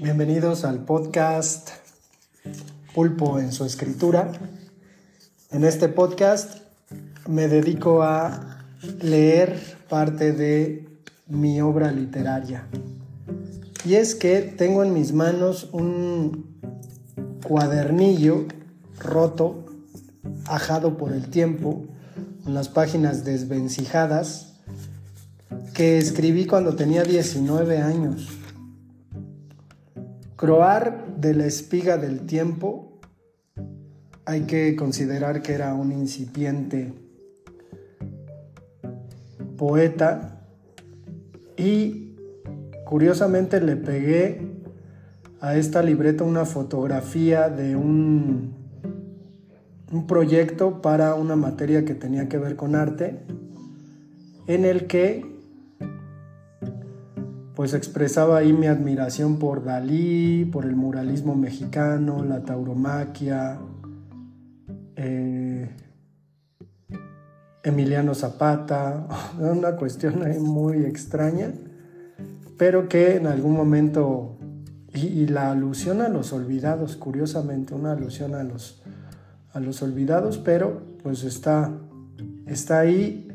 Bienvenidos al podcast Pulpo en su escritura. En este podcast me dedico a leer parte de mi obra literaria. Y es que tengo en mis manos un cuadernillo roto, ajado por el tiempo, con las páginas desvencijadas, que escribí cuando tenía 19 años. Croar de la espiga del tiempo, hay que considerar que era un incipiente poeta y curiosamente le pegué a esta libreta una fotografía de un, un proyecto para una materia que tenía que ver con arte, en el que pues expresaba ahí mi admiración por Dalí, por el muralismo mexicano, la tauromaquia, eh, Emiliano Zapata, una cuestión muy extraña, pero que en algún momento, y, la alusión a los olvidados, curiosamente, una alusión a los, a los olvidados, pero pues está, está ahí,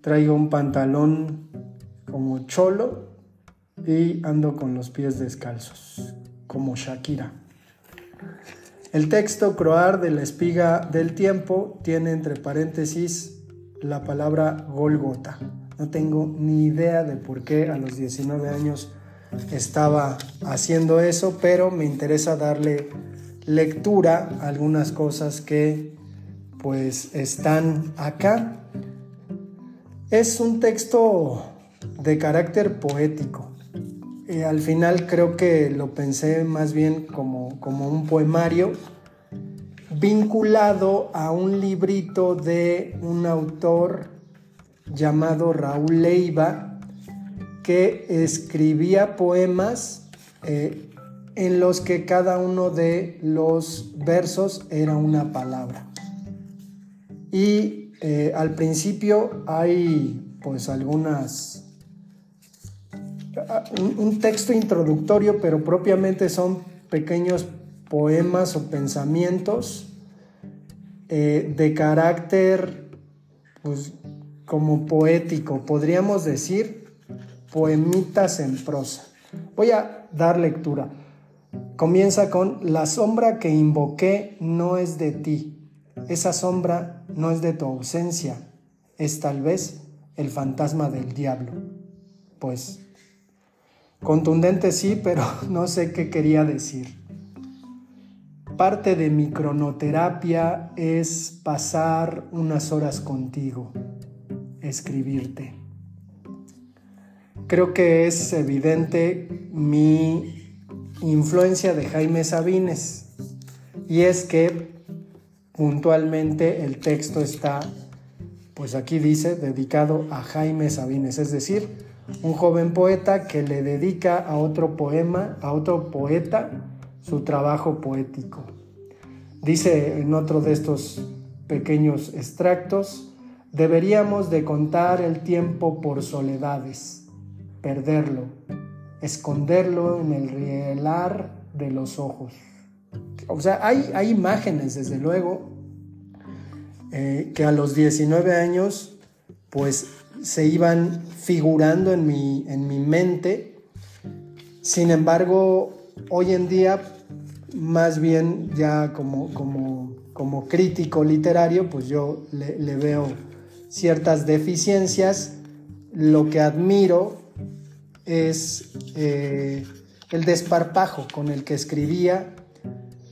traigo un pantalón como cholo, y ando con los pies descalzos, como Shakira. El texto croar de la espiga del tiempo tiene entre paréntesis la palabra Golgota. No tengo ni idea de por qué a los 19 años estaba haciendo eso, pero me interesa darle lectura a algunas cosas que pues están acá. Es un texto de carácter poético. Eh, al final creo que lo pensé más bien como, como un poemario vinculado a un librito de un autor llamado Raúl Leiva que escribía poemas eh, en los que cada uno de los versos era una palabra. Y eh, al principio hay pues algunas un, texto introductorio, pero propiamente son pequeños poemas o pensamientos eh, de carácter, pues, como poético, podríamos decir, poemitas en prosa. Voy a dar lectura. Comienza con, la sombra que invoqué no es de ti, esa sombra no es de tu ausencia, es tal vez el fantasma del diablo. Pues Contundente sí, pero no sé qué quería decir. Parte de mi cronoterapia es pasar unas horas contigo, escribirte. Creo que es evidente mi influencia de Jaime Sabines y es que puntualmente el texto está, pues aquí dice, dedicado a Jaime Sabines, es decir, un joven poeta que le dedica a otro poema, a otro poeta, su trabajo poético. Dice en otro de estos pequeños extractos, deberíamos de contar el tiempo por soledades, perderlo, esconderlo en el rielar de los ojos. O sea, hay, hay imágenes, desde luego, eh, que a los 19 años, pues se iban figurando en mi, en mi mente. Sin embargo, hoy en día, más bien ya como, como, como crítico literario, pues yo le, veo ciertas deficiencias. Lo que admiro es eh, el desparpajo con el que escribía,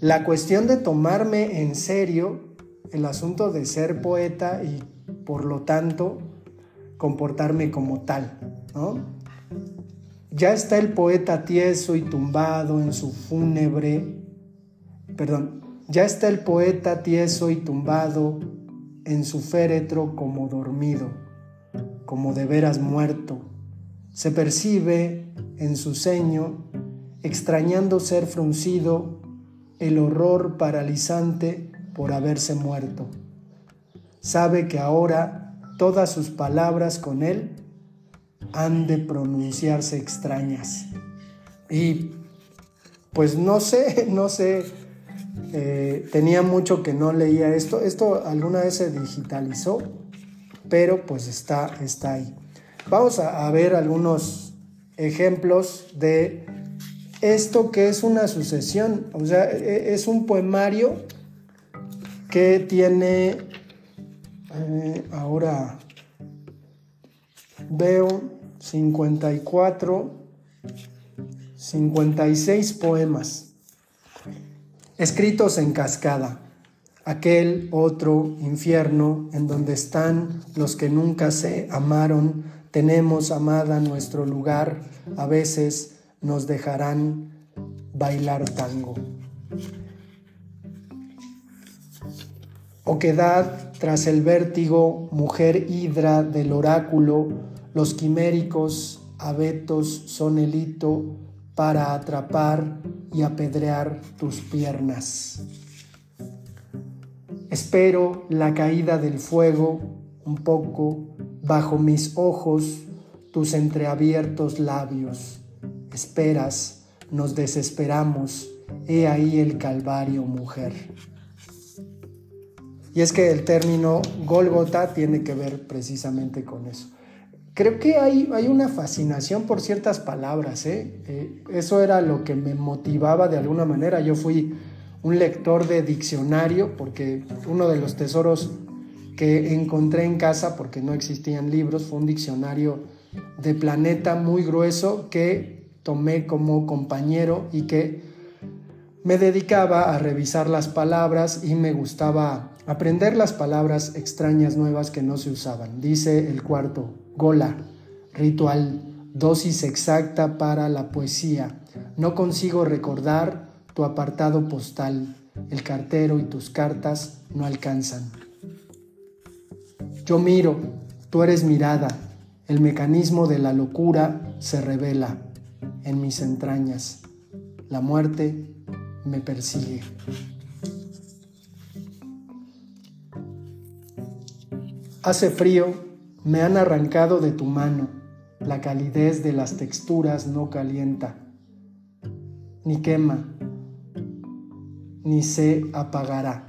la cuestión de tomarme en serio el asunto de ser poeta y por lo tanto comportarme como tal, ¿no? Ya está el poeta tieso y tumbado en su fúnebre, perdón, ya está el poeta tieso y tumbado en su féretro como dormido, como de veras muerto. Se percibe en su ceño, extrañando ser fruncido, el horror paralizante por haberse muerto. Sabe que ahora todas sus palabras con Él han de pronunciarse extrañas. Y pues no sé, no sé, eh, tenía mucho que no leía esto. Esto alguna vez se digitalizó, pero pues está, está ahí. Vamos a, ver algunos ejemplos de esto que es una sucesión. O sea, e, es un poemario que tiene, ahora veo 54, 56 poemas escritos en cascada. Aquel otro infierno en donde están los que nunca se amaron, tenemos amada nuestro lugar, a veces nos dejarán bailar tango. Oquedad tras el vértigo, mujer hidra del oráculo, los quiméricos abetos son el hito para atrapar y apedrear tus piernas. Espero la caída del fuego un poco bajo mis ojos, tus entreabiertos labios. Esperas, nos desesperamos, he ahí el calvario, mujer. Y es que el término Golgota tiene que ver precisamente con eso. Creo que hay, hay una fascinación por ciertas palabras. ¿eh? ¿eh? eso era lo que me motivaba de alguna manera. Yo fui un lector de diccionario porque uno de los tesoros que encontré en casa, porque no existían libros, fue un diccionario de planeta muy grueso que tomé como compañero y que me dedicaba a revisar las palabras y me gustaba aprender las palabras extrañas nuevas que no se usaban. Dice el cuarto, gola, ritual, dosis exacta para la poesía. No consigo recordar tu apartado postal, el cartero y tus cartas no alcanzan. Yo miro, tú eres mirada, el mecanismo de la locura se revela en mis entrañas. La muerte me persigue. Hace frío, me han arrancado de tu mano, la calidez de las texturas no calienta, ni quema, ni se apagará.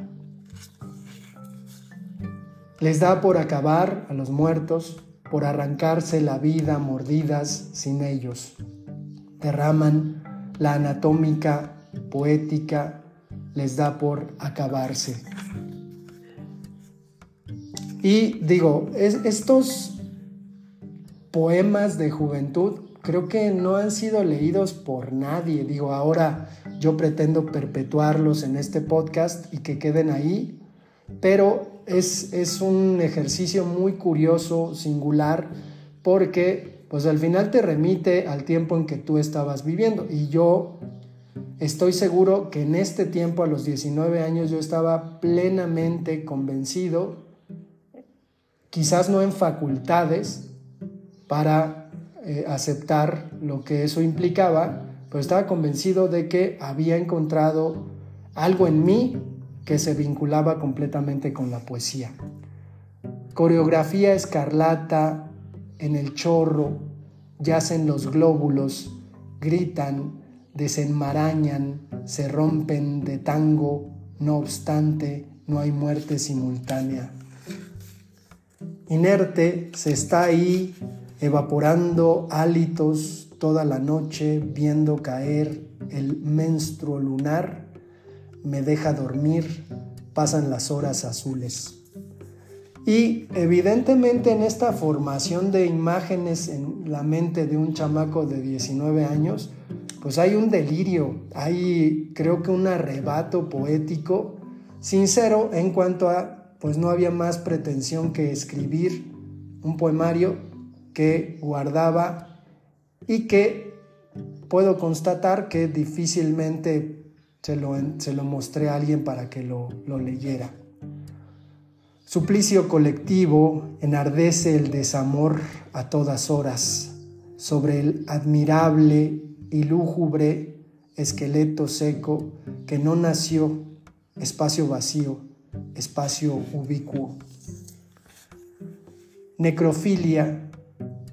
Les da por acabar a los muertos, por arrancarse la vida mordidas sin ellos. Derraman la anatómica poética, les da por acabarse. Y digo, estos poemas de juventud creo que no han sido leídos por nadie. Digo, ahora yo pretendo perpetuarlos en este podcast y que queden ahí, pero es, es un ejercicio muy curioso, singular, porque pues al final te remite al tiempo en que tú estabas viviendo. Y yo estoy seguro que en este tiempo, a los 19 años, yo estaba plenamente convencido quizás no en facultades para eh, aceptar lo que eso implicaba, pero estaba convencido de que había encontrado algo en mí que se vinculaba completamente con la poesía. Coreografía escarlata en el chorro, yacen los glóbulos, gritan, desenmarañan, se rompen de tango, no obstante, no hay muerte simultánea inerte, se está ahí evaporando hálitos toda la noche, viendo caer el menstruo lunar, me deja dormir, pasan las horas azules. Y evidentemente en esta formación de imágenes en la mente de un chamaco de 19 años, pues hay un delirio, hay creo que un arrebato poético sincero en cuanto a pues no había más pretensión que escribir un poemario que guardaba y que puedo constatar que difícilmente se lo, se lo mostré a alguien para que lo, lo leyera. Suplicio colectivo enardece el desamor a todas horas sobre el admirable y lúgubre esqueleto seco que no nació, espacio vacío, espacio ubicuo. Necrofilia,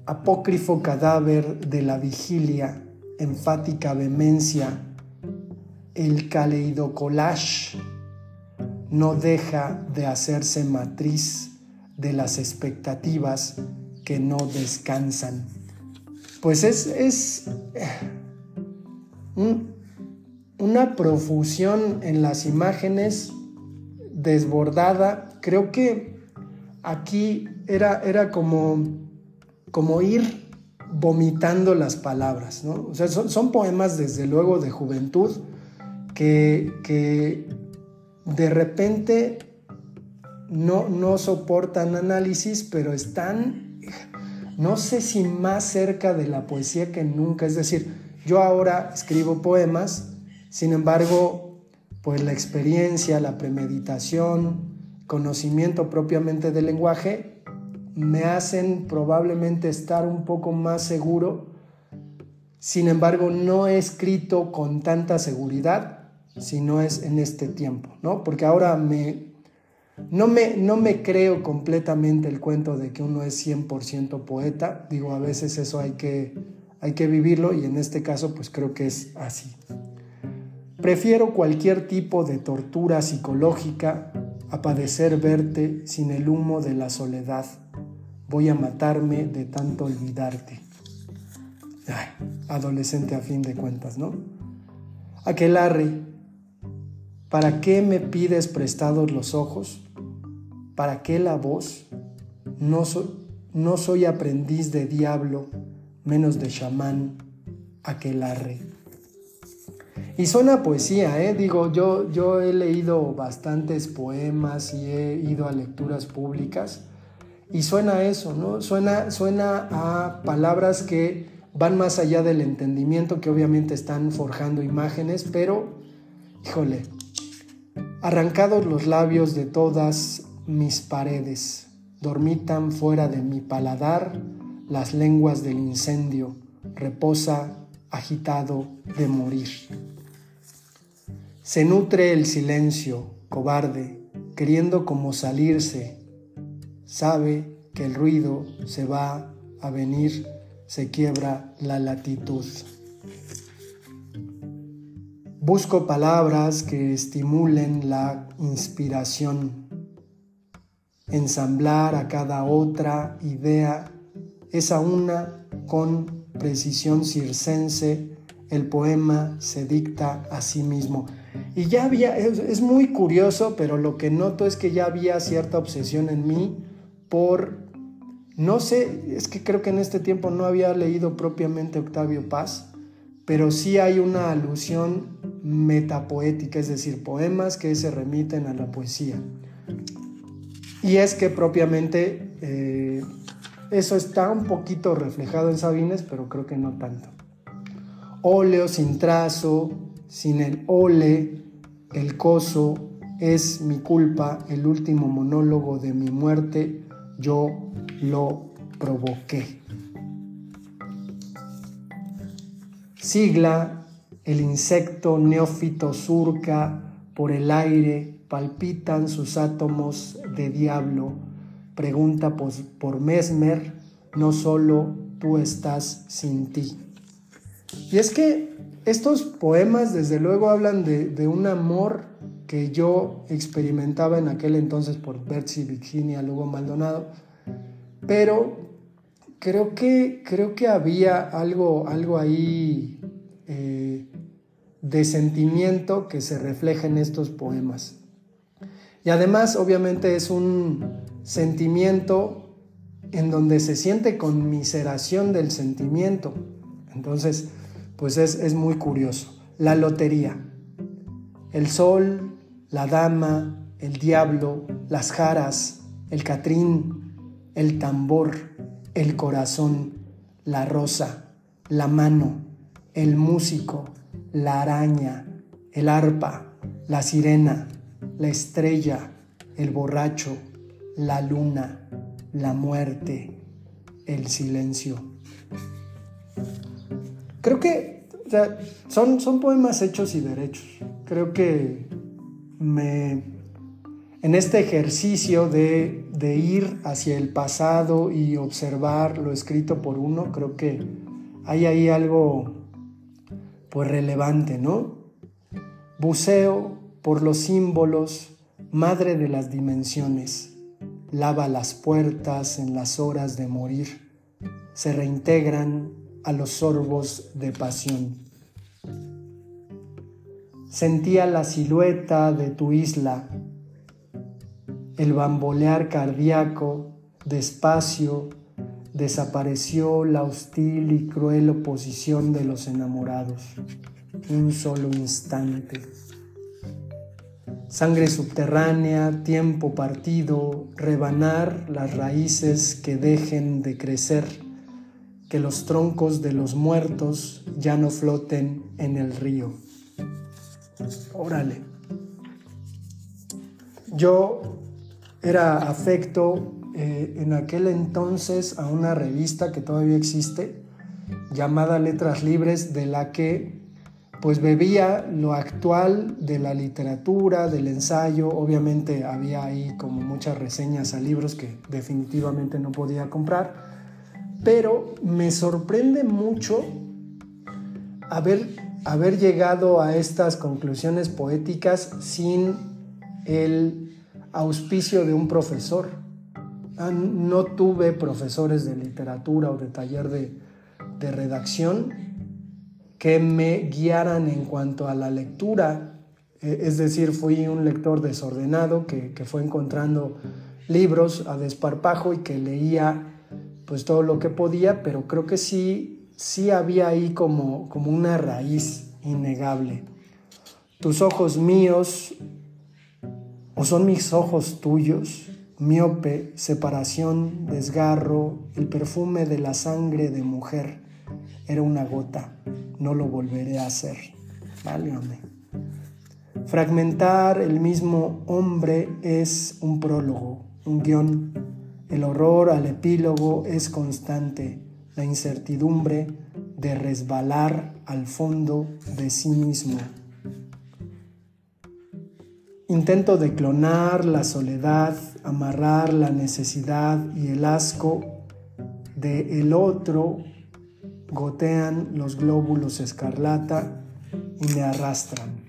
apócrifo cadáver de la vigilia, enfática vehemencia, el caleidocolage no deja de hacerse matriz de las expectativas que no descansan. Pues es, es eh, una profusión en las imágenes desbordada. Creo que aquí era, era como, como ir vomitando las palabras. ¿no? O sea, son, poemas desde luego de juventud que, que de repente no, no soportan análisis, pero están, no sé si más cerca de la poesía que nunca. Es decir, yo ahora escribo poemas, sin embargo, pues la experiencia, la premeditación, conocimiento propiamente del lenguaje, me hacen probablemente estar un poco más seguro. Sin embargo, no he escrito con tanta seguridad si no es en este tiempo, ¿no? Porque ahora me, no me, no me creo completamente el cuento de que uno es 100% poeta. Digo, a veces eso hay que, hay que vivirlo y en este caso pues creo que es así. Prefiero cualquier tipo de tortura psicológica a padecer verte sin el humo de la soledad. Voy a matarme de tanto olvidarte. adolescente a fin de cuentas, ¿no? Aquelarre, ¿para qué me pides prestados los ojos? ¿Para qué la voz? No, no soy aprendiz de diablo, menos de chamán, aquelarre. Y suena poesía, ¿eh? Digo, yo, yo he leído bastantes poemas y he ido a lecturas públicas y suena eso, ¿no? Suena, suena a palabras que van más allá del entendimiento, que obviamente están forjando imágenes, pero, híjole, arrancados los labios de todas mis paredes, dormitan fuera de mi paladar las lenguas del incendio, reposa agitado de morir. Se nutre el silencio, cobarde, queriendo como salirse, sabe que el ruido se va a venir, se quiebra la latitud. Busco palabras que estimulen la inspiración ensamblar a cada otra idea, esa una con precisión circense, el poema se dicta a sí mismo. Y ya había, es, muy curioso, pero lo que noto es que ya había cierta obsesión en mí por, no sé, es que creo que en este tiempo no había leído propiamente Octavio Paz, pero sí hay una alusión metapoética, es decir, poemas que se remiten a la poesía. Y es que propiamente eh, eso está un poquito reflejado en Sabines, pero creo que no tanto. Óleo sin trazo, sin el ole, el coso, es mi culpa, el último monólogo de mi muerte, yo lo provoqué. Sigla, el insecto neófito surca por el aire palpitan sus átomos de diablo. Pregunta por, Mesmer, no solo tú estás sin ti. Y es que estos poemas desde luego hablan de, un amor que yo experimentaba en aquel entonces por Betsy Virginia Lugo Maldonado, pero creo que, creo que había algo, algo ahí eh, de sentimiento que se refleja en estos poemas. Y además, obviamente, es un sentimiento en donde se siente conmiseración del sentimiento. Entonces, pues es, muy curioso. La lotería. El sol, la dama, el diablo, las jaras, el catrín, el tambor, el corazón, la rosa, la mano, el músico, la araña, el arpa, la sirena, la estrella, el borracho, la luna, la muerte, el silencio. Creo que son, son poemas hechos y derechos. Creo que me, en este ejercicio de, de ir hacia el pasado y observar lo escrito por uno, creo que hay ahí algo pues relevante, ¿no? Buceo por los símbolos, madre de las dimensiones. Lava las puertas en las horas de morir. Se reintegran a los sorbos de pasión. Sentía la silueta de tu isla, el bambolear cardíaco, despacio, desapareció la hostil y cruel oposición de los enamorados. Un solo instante. Sangre subterránea, tiempo partido, rebanar las raíces que dejen de crecer, que los troncos de los muertos ya no floten en el río. Órale. Yo era afecto eh, en aquel entonces a una revista que todavía existe llamada Letras Libres de la que pues bebía lo actual de la literatura, del ensayo, obviamente había ahí como muchas reseñas a libros que definitivamente no podía comprar, pero me sorprende mucho haber, haber llegado a estas conclusiones poéticas sin el auspicio de un profesor. Ah, no tuve profesores de literatura o de taller de, redacción que me guiaran en cuanto a la lectura. Eh, es decir, fui un lector desordenado que, fue encontrando libros a desparpajo y que leía pues todo lo que podía, pero creo que sí, sí había ahí como, como una raíz innegable. Tus ojos míos o son mis ojos tuyos miope, separación, desgarro, el perfume de la sangre de mujer. Era una gota, no lo volveré a hacer. Válgame. Fragmentar el mismo hombre es un prólogo, un guion. El horror al epílogo es constante, la incertidumbre de resbalar al fondo de sí mismo. Intento de clonar la soledad, amarrar la necesidad y el asco de el otro, gotean los glóbulos escarlata y me arrastran.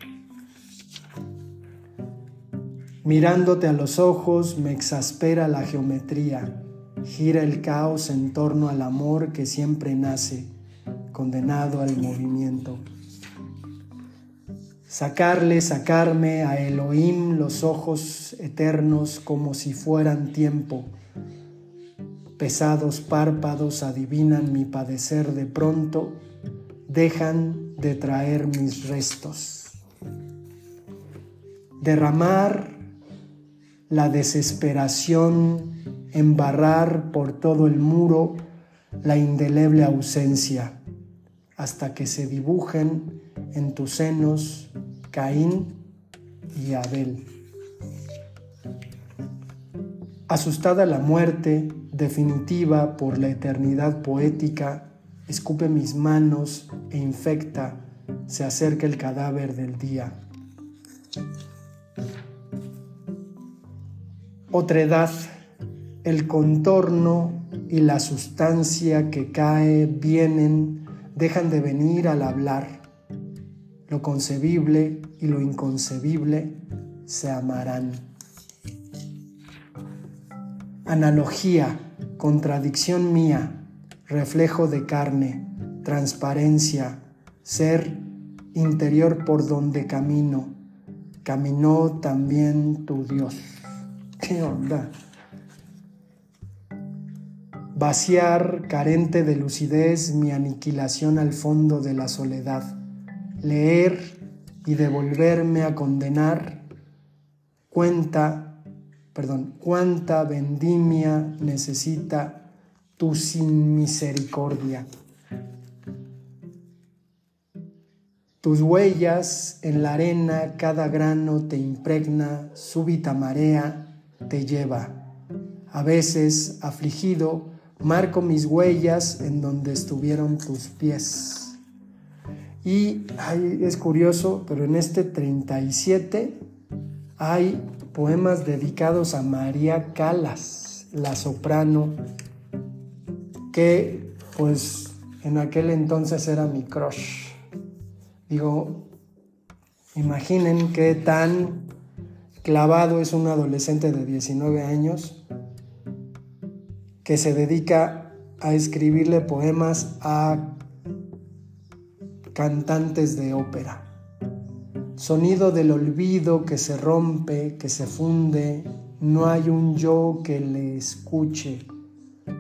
Mirándote a los ojos me exaspera la geometría, gira el caos en torno al amor que siempre nace, condenado al movimiento. Sacarle, sacarme a Elohim los ojos eternos como si fueran tiempo. Pesados párpados adivinan mi padecer de pronto, dejan de traer mis restos. Derramar la desesperación, embarrar por todo el muro la indeleble ausencia, hasta que se dibujen en tus senos Caín y Abel. Asustada la muerte definitiva por la eternidad poética, escupe mis manos e infecta, se acerca el cadáver del día. Otra edad, el contorno y la sustancia que cae vienen, dejan de venir al hablar lo concebible y lo inconcebible se amarán. Analogía, contradicción mía, reflejo de carne, transparencia, ser interior por donde camino. Caminó también tu Dios. ¿Qué onda? Vaciar, carente de lucidez, mi aniquilación al fondo de la soledad leer y devolverme a condenar, cuenta, perdón, cuánta vendimia necesita tu sin misericordia. Tus huellas en la arena, cada grano te impregna, súbita marea te lleva. A veces, afligido, marco mis huellas en donde estuvieron tus pies. Y es curioso, pero en este 37 hay poemas dedicados a María Calas, la soprano, que pues en aquel entonces era mi crush. Digo, Imaginen qué tan clavado es un adolescente de 19 años que se dedica a escribirle poemas a cantantes de ópera. Sonido del olvido que se rompe, que se funde, no hay un yo que le escuche.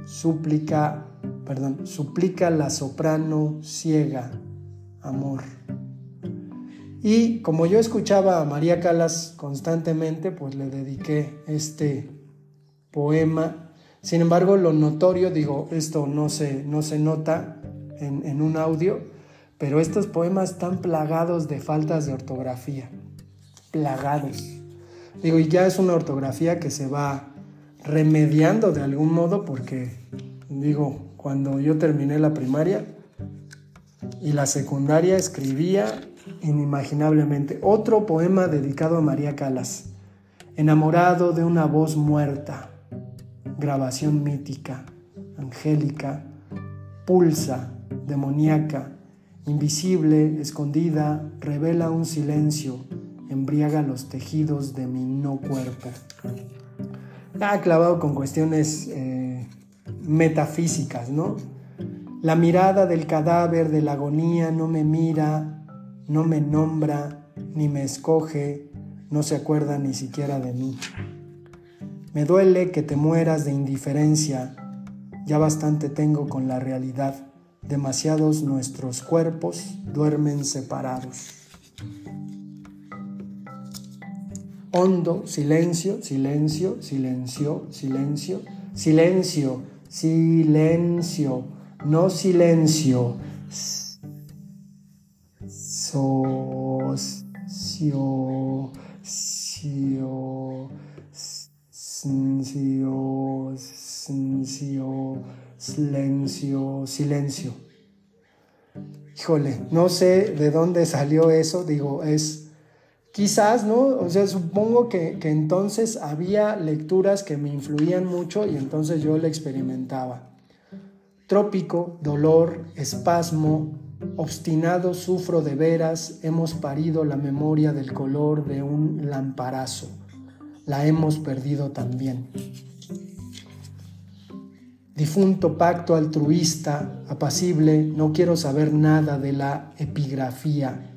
Súplica, perdón, suplica la soprano ciega, amor. Y como yo escuchaba a María Calas constantemente, pues le dediqué este poema. Sin embargo, lo notorio, digo, esto no se, no se nota en, en un audio, pero estos poemas están plagados de faltas de ortografía. Plagados. Digo, y ya es una ortografía que se va remediando de algún modo porque, digo, cuando yo terminé la primaria y la secundaria escribía inimaginablemente. Otro poema dedicado a María Calas. Enamorado de una voz muerta. Grabación mítica, angélica, pulsa, demoníaca, invisible, escondida, revela un silencio, embriaga los tejidos de mi no cuerpo. Ha clavado con cuestiones eh, metafísicas, ¿no? La mirada del cadáver de la agonía no me mira, no me nombra, ni me escoge, no se acuerda ni siquiera de mí. Me duele que te mueras de indiferencia, ya bastante tengo con la realidad, demasiados nuestros cuerpos duermen separados. Hondo, silencio, silencio, silencio, silencio, silencio, silencio, no silencio socio, silencio, silencio. Híjole, no sé de dónde salió eso, digo, es quizás, ¿no? O sea, supongo que, que entonces había lecturas que me influían mucho y entonces yo le experimentaba. Trópico, dolor, espasmo, Obstinado sufro de veras, hemos parido la memoria del color de un lamparazo. La hemos perdido también. Difunto pacto altruista, apacible, no quiero saber nada de la epigrafía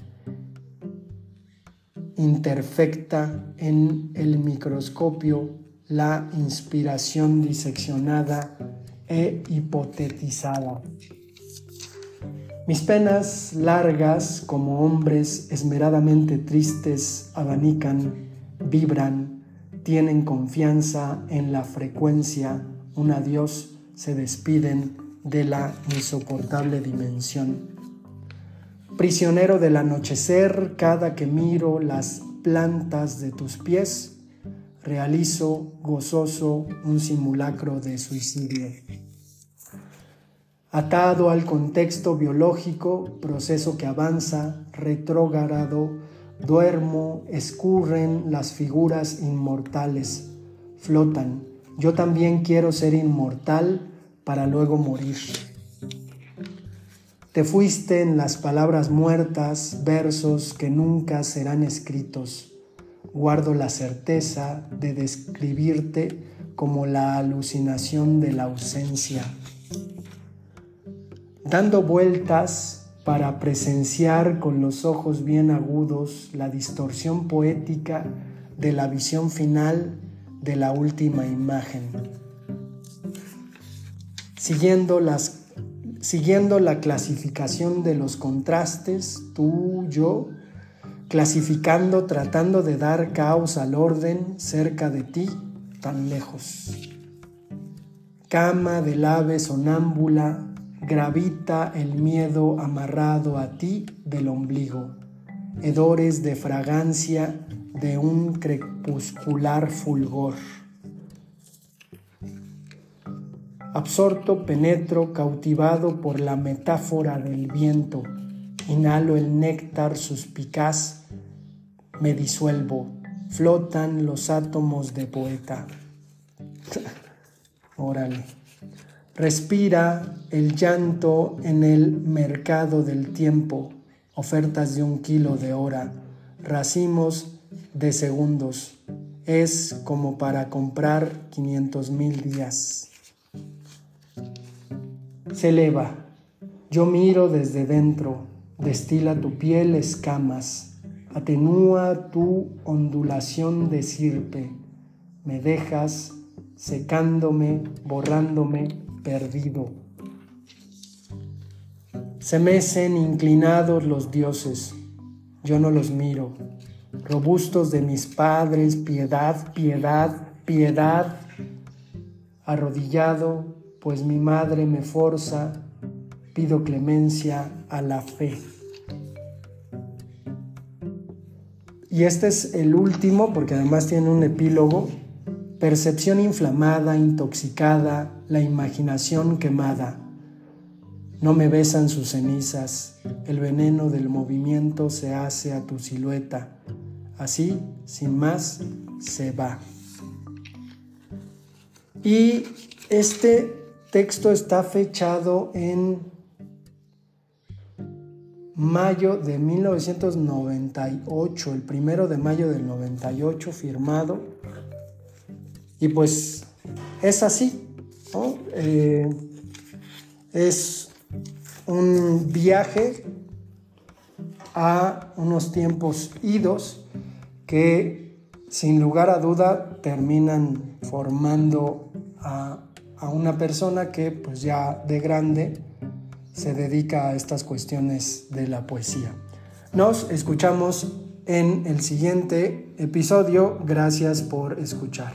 interfecta en el microscopio, la inspiración diseccionada e hipotetizada. Mis penas largas como hombres esmeradamente tristes abanican, vibran, tienen confianza en la frecuencia, un adiós, se despiden de la insoportable dimensión. Prisionero del anochecer, cada que miro las plantas de tus pies, realizo gozoso un simulacro de suicidio atado al contexto biológico, proceso que avanza, retrógrado, duermo, escurren las figuras inmortales, flotan. Yo también quiero ser inmortal para luego morir. Te fuiste en las palabras muertas, versos que nunca serán escritos. Guardo la certeza de describirte como la alucinación de la ausencia dando vueltas para presenciar con los ojos bien agudos la distorsión poética de la visión final de la última imagen. Siguiendo, las, siguiendo la clasificación de los contrastes, tú, yo, clasificando, tratando de dar caos al orden cerca de ti, tan lejos. Cama del ave sonámbula, gravita el miedo amarrado a ti del ombligo, hedores de fragancia de un crepuscular fulgor. Absorto penetro, cautivado por la metáfora del viento, inhalo el néctar suspicaz, me disuelvo, flotan los átomos de poeta. Órale. Respira el llanto en el mercado del tiempo, ofertas de un kilo de hora, racimos de segundos. Es como para comprar 500 mil días. Se eleva. Yo miro desde dentro. Destila tu piel escamas. Atenúa tu ondulación de sirpe. Me dejas secándome, borrándome, perdido. Se mecen inclinados los dioses, yo no los miro, robustos de mis padres, piedad, piedad, piedad, arrodillado, pues mi madre me forza, pido clemencia a la fe. Y este es el último, porque además tiene un epílogo, percepción inflamada, intoxicada, la imaginación quemada. No me besan sus cenizas, el veneno del movimiento se hace a tu silueta. Así, sin más, se va. Y este texto está fechado en mayo de 1998, el primero de mayo del 98 firmado. Y pues es así, eh, es un viaje a unos tiempos idos que sin lugar a duda terminan formando a, a, una persona que pues ya de grande se dedica a estas cuestiones de la poesía. Nos escuchamos en el siguiente episodio. Gracias por escuchar.